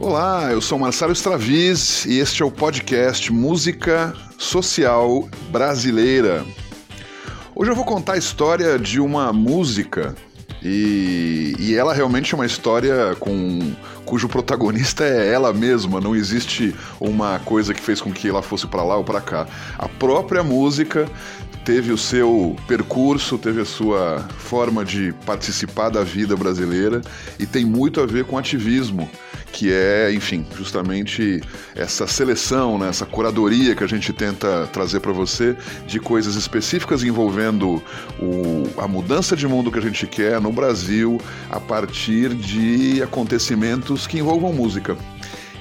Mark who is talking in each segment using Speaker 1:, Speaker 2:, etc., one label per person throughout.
Speaker 1: Olá, eu sou Marcelo Straviz e este é o podcast Música Social Brasileira. Hoje eu vou contar a história de uma música e, e, ela realmente é uma história com cujo protagonista é ela mesma, não existe uma coisa que fez com que ela fosse para lá ou para cá. A própria música teve o seu percurso, teve a sua forma de participar da vida brasileira e tem muito a ver com ativismo que é, enfim, justamente essa seleção, né, essa curadoria que a gente tenta trazer para você de coisas específicas envolvendo o, a mudança de mundo que a gente quer no Brasil a partir de acontecimentos que envolvam música.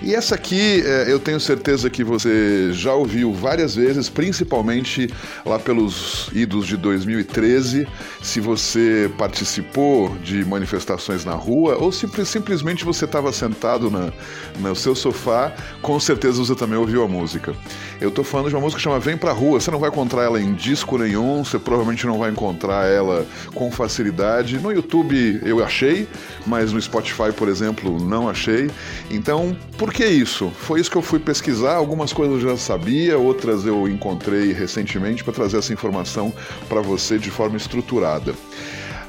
Speaker 1: E essa aqui é, eu tenho certeza que você já ouviu várias vezes, principalmente lá pelos idos de 2013, se você participou de manifestações na rua ou se simplesmente você estava sentado na, no seu sofá, com certeza você também ouviu a música. Eu estou falando de uma música que chama Vem Pra Rua, você não vai encontrar ela em disco nenhum, você provavelmente não vai encontrar ela com facilidade. No YouTube eu achei, mas no Spotify, por exemplo, não achei. Então, por por que isso? Foi isso que eu fui pesquisar. Algumas coisas eu já sabia, outras eu encontrei recentemente para trazer essa informação para você de forma estruturada.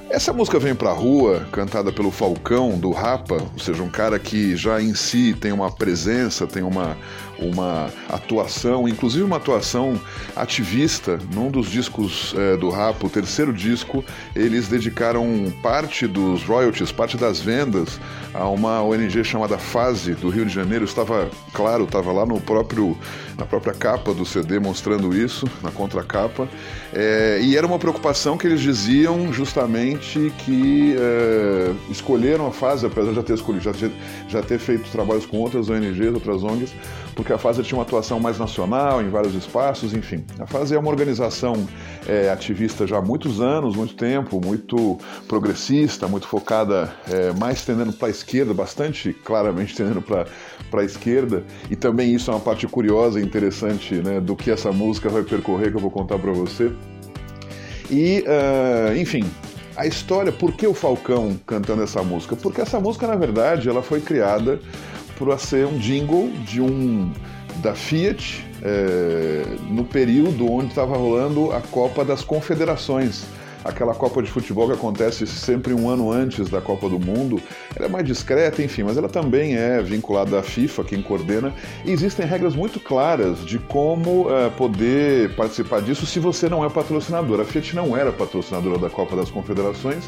Speaker 1: Essa música vem pra rua, cantada pelo Falcão do Rapa, ou seja, um cara que já em si tem uma presença, tem uma, uma atuação, inclusive uma atuação ativista. Num dos discos é, do Rapa, o terceiro disco, eles dedicaram parte dos royalties, parte das vendas, a uma ONG chamada Fase do Rio de Janeiro. Estava, claro, estava lá no próprio, na própria capa do CD mostrando isso, na contracapa. É, e era uma preocupação que eles diziam justamente que é, escolheram a fase, apesar de já ter escolhido, já já ter feito trabalhos com outras ONGs, outras ONGs, porque a fase tinha uma atuação mais nacional, em vários espaços, enfim. A fase é uma organização é, ativista já há muitos anos, muito tempo, muito progressista, muito focada, é, mais tendendo para a esquerda, bastante claramente tendendo para a esquerda, e também isso é uma parte curiosa e interessante né, do que essa música vai percorrer, que eu vou contar para você. E, uh, enfim, a história, por que o Falcão cantando essa música? Porque essa música, na verdade, ela foi criada para ser um jingle de um da Fiat é, no período onde estava rolando a Copa das Confederações aquela Copa de Futebol que acontece sempre um ano antes da Copa do Mundo. Ela é mais discreta, enfim, mas ela também é vinculada à FIFA, quem coordena. E existem regras muito claras de como uh, poder participar disso se você não é patrocinador. A Fiat não era patrocinadora da Copa das Confederações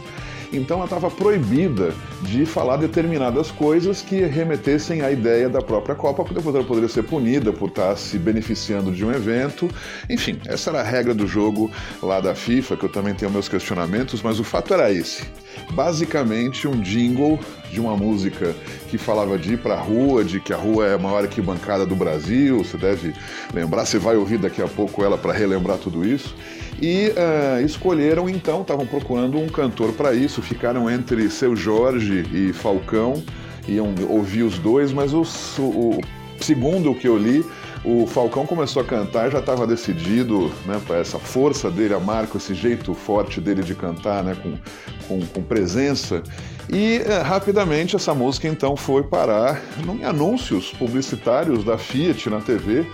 Speaker 1: então ela estava proibida de falar determinadas coisas que remetessem à ideia da própria Copa, porque depois ela poderia ser punida por estar se beneficiando de um evento. Enfim, essa era a regra do jogo lá da FIFA, que eu também tenho meus questionamentos, mas o fato era esse. Basicamente um jingle de uma música que falava de ir para a rua, de que a rua é a maior arquibancada do Brasil, você deve lembrar, você vai ouvir daqui a pouco ela para relembrar tudo isso. E uh, escolheram então, estavam procurando um cantor para isso, ficaram entre Seu Jorge e Falcão, iam ouvir os dois, mas o, o segundo o que eu li, o Falcão começou a cantar, já estava decidido, né, essa força dele, a marca, esse jeito forte dele de cantar, né, com, com, com presença. E uh, rapidamente essa música então foi parar em anúncios publicitários da Fiat na TV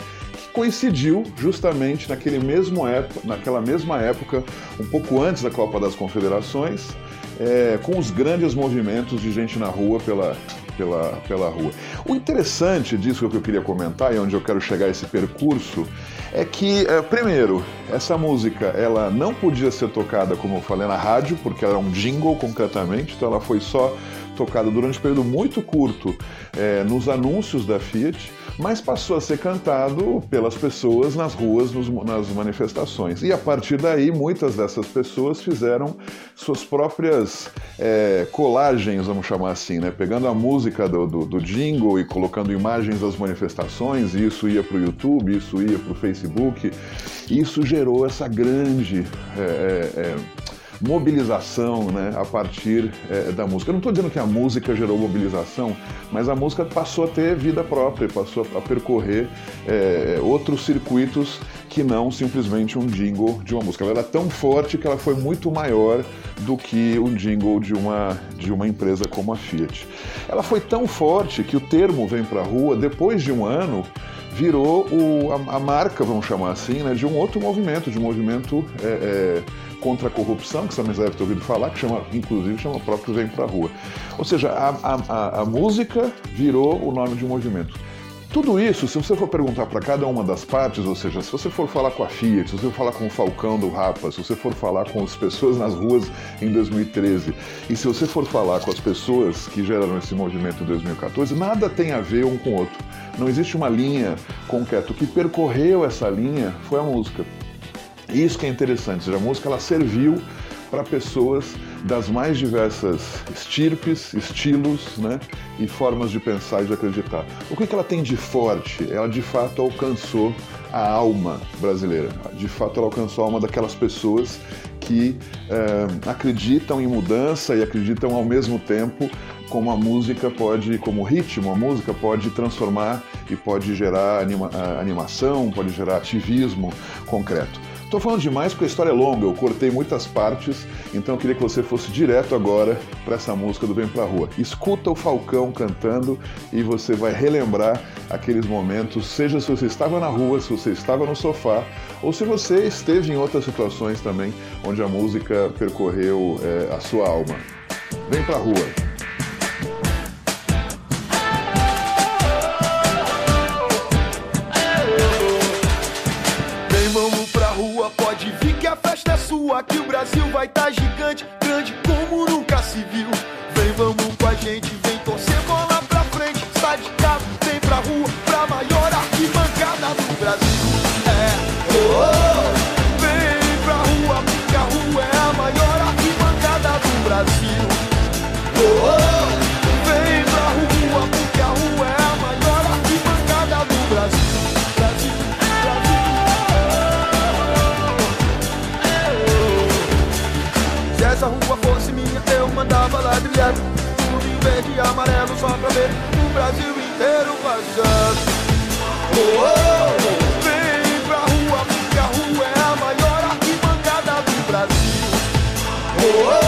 Speaker 1: coincidiu justamente naquele mesmo época, naquela mesma época, um pouco antes da Copa das Confederações, é, com os grandes movimentos de gente na rua pela, pela, pela rua. O interessante disso que eu queria comentar e onde eu quero chegar esse percurso é que, é, primeiro, essa música ela não podia ser tocada, como eu falei, na rádio, porque ela era um jingle concretamente, então ela foi só tocada durante um período muito curto é, nos anúncios da Fiat mas passou a ser cantado pelas pessoas nas ruas, nos, nas manifestações. E a partir daí, muitas dessas pessoas fizeram suas próprias é, colagens, vamos chamar assim, né? pegando a música do, do, do, jingle e colocando imagens das manifestações, e isso ia para o YouTube, isso ia para o Facebook, e isso gerou essa grande. É, é, é mobilização né, a partir é, da música. Eu não estou dizendo que a música gerou mobilização, mas a música passou a ter vida própria, passou a percorrer é, outros circuitos que não simplesmente um jingle de uma música. Ela era tão forte que ela foi muito maior do que um jingle de uma, de uma empresa como a Fiat. Ela foi tão forte que o termo Vem Pra Rua, depois de um ano, virou o, a, a, marca, vamos chamar assim, né, de um outro movimento, de um movimento é, contra a corrupção, que você também deve ter ouvido falar, que chama, inclusive chama próprio Vem Pra Rua. Ou seja, a, a, a música virou o nome de um movimento. Tudo isso, se você for perguntar para cada uma das partes, ou seja, se você for falar com a Fiat, se você for falar com o Falcão do Rapa, se você for falar com as pessoas nas ruas em 2013 e se você for falar com as pessoas que geraram esse movimento em 2014, nada tem a ver um com o outro. Não existe uma linha concreta. O que percorreu essa linha foi a música. Isso que é interessante, a música ela serviu para pessoas das mais diversas estirpes, estilos né, e formas de pensar e de acreditar. O que, que ela tem de forte? Ela de fato alcançou a alma brasileira. De fato, ela alcançou a alma daquelas pessoas que é, acreditam em mudança e acreditam ao mesmo tempo como a música pode, como ritmo, a música pode transformar e pode gerar anima, animação, pode gerar ativismo concreto. Estou falando demais porque a história é longa, eu cortei muitas partes, então eu queria que você fosse direto agora para essa música do Vem Pra Rua. Escuta o Falcão cantando e você vai relembrar aqueles momentos, seja se você estava na rua, se você estava no sofá, ou se você esteve em outras situações também onde a música percorreu é, a sua alma. Vem pra rua!
Speaker 2: Sua que o Brasil vai tá gigante, grande como nunca se viu. Vem, vamos com a gente, vem torcer bola minha, eu mandava ladrilhar. Tudo em verde amarelo só pra ver o Brasil inteiro vazando. Oh, oh, oh, vem pra rua, porque a rua é a maior arquibancada do Brasil. Oh, oh,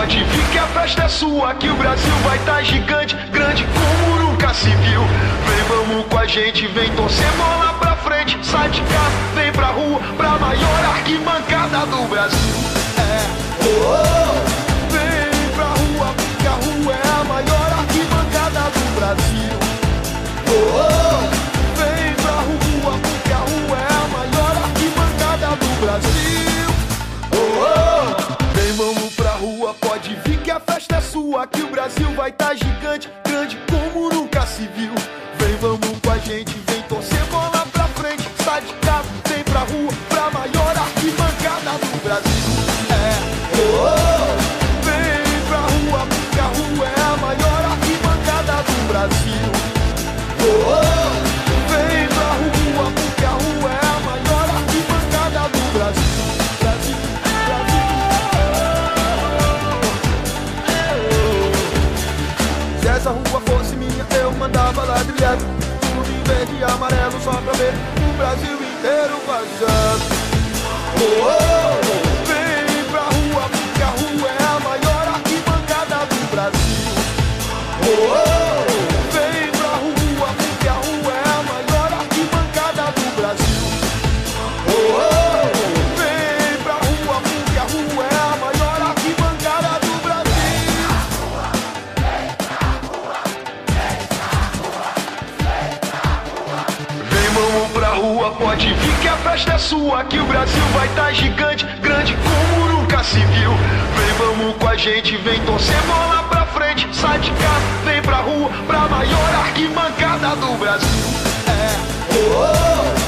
Speaker 2: pode que a festa é sua. Que o Brasil vai tá gigante, grande como nunca se viu. Vem, vamos com a gente, vem torcer bola pra frente. Sai de casa, vem pra rua, pra maior arquibancada do Brasil. Sua. Que o Brasil vai tá gigante, grande como nunca se viu. Vem, vamos com a gente, vem torcer bola pra frente. Sai de casa, vem pra rua, pra maior arquibancada do Brasil. É, oh, vem pra rua, porque a rua é a maior arquibancada do Brasil. Oh, essa rua fosse minha, eu mandava ladrilhar. Tudo em verde e amarelo só pra ver o Brasil inteiro vazando. Oh, oh, vem pra rua, porque a rua é a maior arquibancada do Brasil. Oh, oh, rua, pode vir que a festa é sua. Que o Brasil vai tá gigante, grande como nunca se viu. Vem, vamos com a gente, vem torcer bola pra frente. Sai de casa, vem pra rua, pra maior arquibancada do Brasil. É, oh, oh,